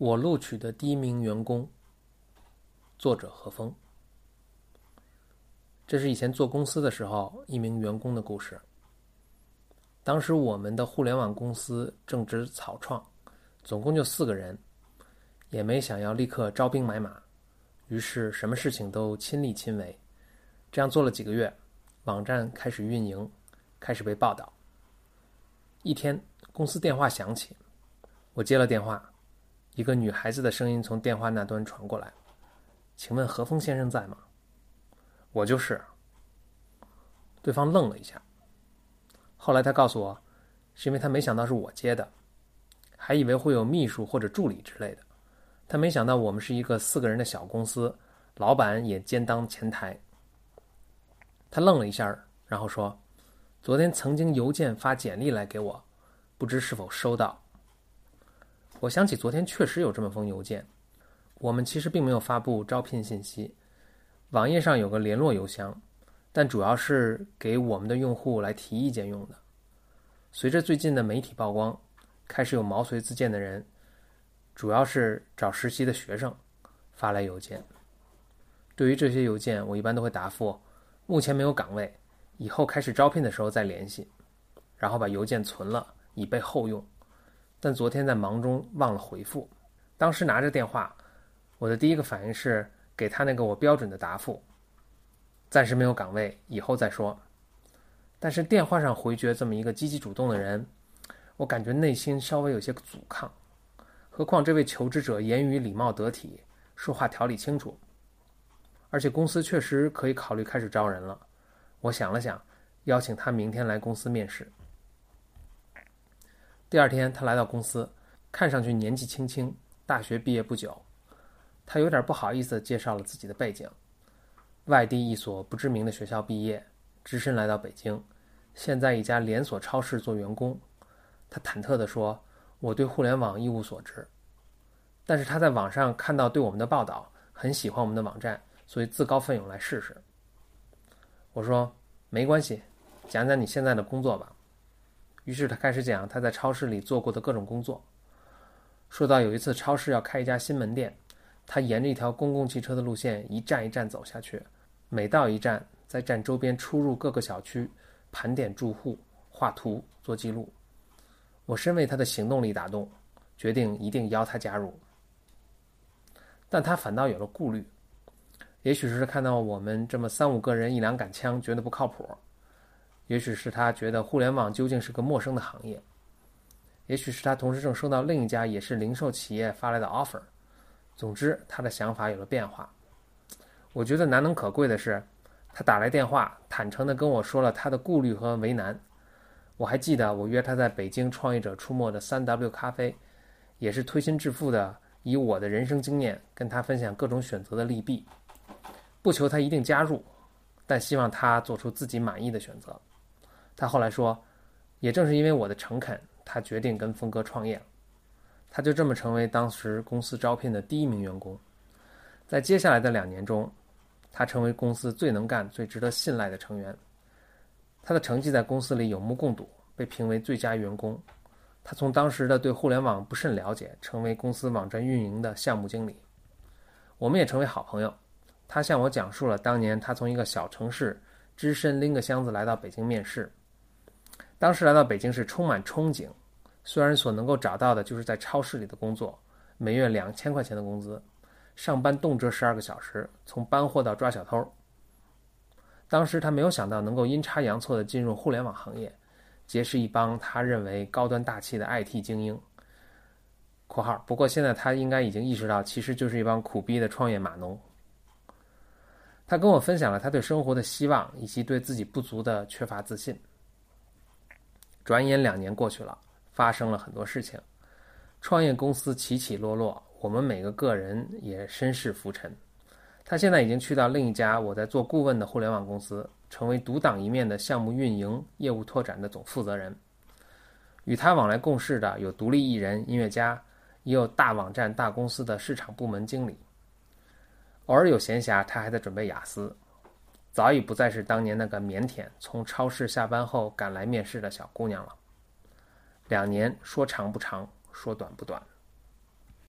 我录取的第一名员工，作者何峰。这是以前做公司的时候一名员工的故事。当时我们的互联网公司正值草创，总共就四个人，也没想要立刻招兵买马，于是什么事情都亲力亲为。这样做了几个月，网站开始运营，开始被报道。一天，公司电话响起，我接了电话。一个女孩子的声音从电话那端传过来：“请问何峰先生在吗？”“我就是。”对方愣了一下，后来他告诉我，是因为他没想到是我接的，还以为会有秘书或者助理之类的。他没想到我们是一个四个人的小公司，老板也兼当前台。他愣了一下，然后说：“昨天曾经邮件发简历来给我，不知是否收到。”我想起昨天确实有这么封邮件，我们其实并没有发布招聘信息，网页上有个联络邮箱，但主要是给我们的用户来提意见用的。随着最近的媒体曝光，开始有毛遂自荐的人，主要是找实习的学生发来邮件。对于这些邮件，我一般都会答复：目前没有岗位，以后开始招聘的时候再联系，然后把邮件存了，以备后用。但昨天在忙中忘了回复，当时拿着电话，我的第一个反应是给他那个我标准的答复：暂时没有岗位，以后再说。但是电话上回绝这么一个积极主动的人，我感觉内心稍微有些阻抗。何况这位求职者言语礼貌得体，说话条理清楚，而且公司确实可以考虑开始招人了。我想了想，邀请他明天来公司面试。第二天，他来到公司，看上去年纪轻轻，大学毕业不久。他有点不好意思介绍了自己的背景：外地一所不知名的学校毕业，只身来到北京，现在一家连锁超市做员工。他忐忑地说：“我对互联网一无所知，但是他在网上看到对我们的报道，很喜欢我们的网站，所以自告奋勇来试试。”我说：“没关系，讲讲你现在的工作吧。”于是他开始讲他在超市里做过的各种工作。说到有一次超市要开一家新门店，他沿着一条公共汽车的路线一站一站走下去，每到一站，在站周边出入各个小区，盘点住户，画图做记录。我深为他的行动力打动，决定一定邀他加入。但他反倒有了顾虑，也许是看到我们这么三五个人一两杆枪，觉得不靠谱。也许是他觉得互联网究竟是个陌生的行业，也许是他同时正收到另一家也是零售企业发来的 offer。总之，他的想法有了变化。我觉得难能可贵的是，他打来电话，坦诚地跟我说了他的顾虑和为难。我还记得我约他在北京创业者出没的三 W 咖啡，也是推心置腹的以我的人生经验跟他分享各种选择的利弊，不求他一定加入，但希望他做出自己满意的选择。他后来说，也正是因为我的诚恳，他决定跟峰哥创业。他就这么成为当时公司招聘的第一名员工。在接下来的两年中，他成为公司最能干、最值得信赖的成员。他的成绩在公司里有目共睹，被评为最佳员工。他从当时的对互联网不甚了解，成为公司网站运营的项目经理。我们也成为好朋友。他向我讲述了当年他从一个小城市只身拎个箱子来到北京面试。当时来到北京是充满憧憬，虽然所能够找到的就是在超市里的工作，每月两千块钱的工资，上班动辄十二个小时，从搬货到抓小偷。当时他没有想到能够阴差阳错的进入互联网行业，结识一帮他认为高端大气的 IT 精英。（括号）不过现在他应该已经意识到，其实就是一帮苦逼的创业码农。他跟我分享了他对生活的希望，以及对自己不足的缺乏自信。转眼两年过去了，发生了很多事情，创业公司起起落落，我们每个个人也身世浮沉。他现在已经去到另一家我在做顾问的互联网公司，成为独当一面的项目运营、业务拓展的总负责人。与他往来共事的有独立艺人、音乐家，也有大网站、大公司的市场部门经理。偶尔有闲暇，他还在准备雅思。早已不再是当年那个腼腆从超市下班后赶来面试的小姑娘了。两年说长不长，说短不短。